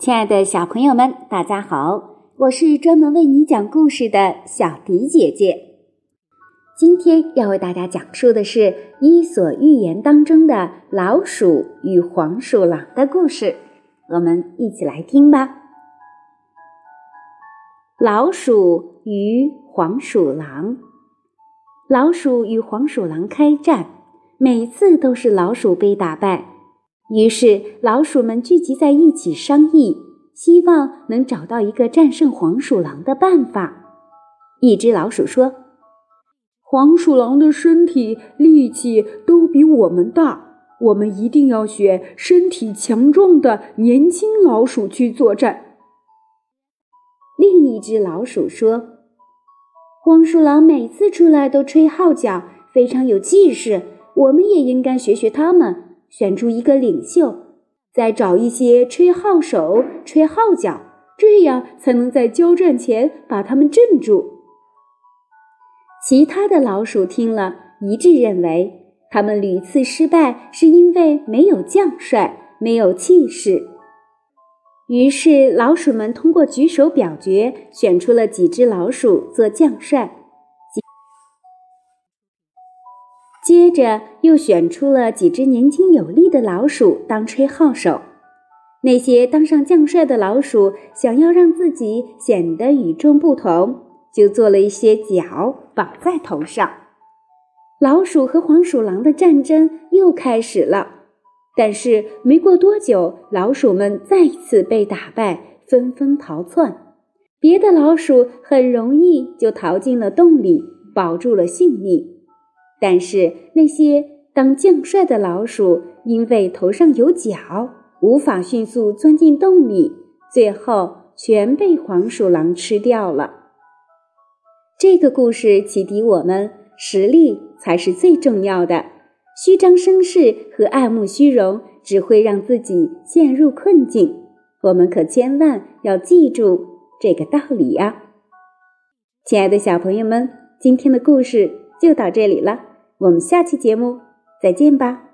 亲爱的小朋友们，大家好！我是专门为你讲故事的小迪姐姐。今天要为大家讲述的是《伊索寓言》当中的老鼠与黄鼠狼的故事，我们一起来听吧。老鼠与黄鼠狼，老鼠与黄鼠狼开战，每次都是老鼠被打败。于是，老鼠们聚集在一起商议，希望能找到一个战胜黄鼠狼的办法。一只老鼠说：“黄鼠狼的身体力气都比我们大，我们一定要选身体强壮的年轻老鼠去作战。”另一只老鼠说：“黄鼠狼每次出来都吹号角，非常有气势，我们也应该学学他们。”选出一个领袖，再找一些吹号手吹号角，这样才能在交战前把他们镇住。其他的老鼠听了一致认为，他们屡次失败是因为没有将帅，没有气势。于是，老鼠们通过举手表决，选出了几只老鼠做将帅。接着又选出了几只年轻有力的老鼠当吹号手。那些当上将帅的老鼠想要让自己显得与众不同，就做了一些角绑在头上。老鼠和黄鼠狼的战争又开始了。但是没过多久，老鼠们再次被打败，纷纷逃窜。别的老鼠很容易就逃进了洞里，保住了性命。但是那些当将帅的老鼠，因为头上有角，无法迅速钻进洞里，最后全被黄鼠狼吃掉了。这个故事启迪我们：实力才是最重要的，虚张声势和爱慕虚荣只会让自己陷入困境。我们可千万要记住这个道理呀！亲爱的小朋友们，今天的故事就到这里了。我们下期节目再见吧。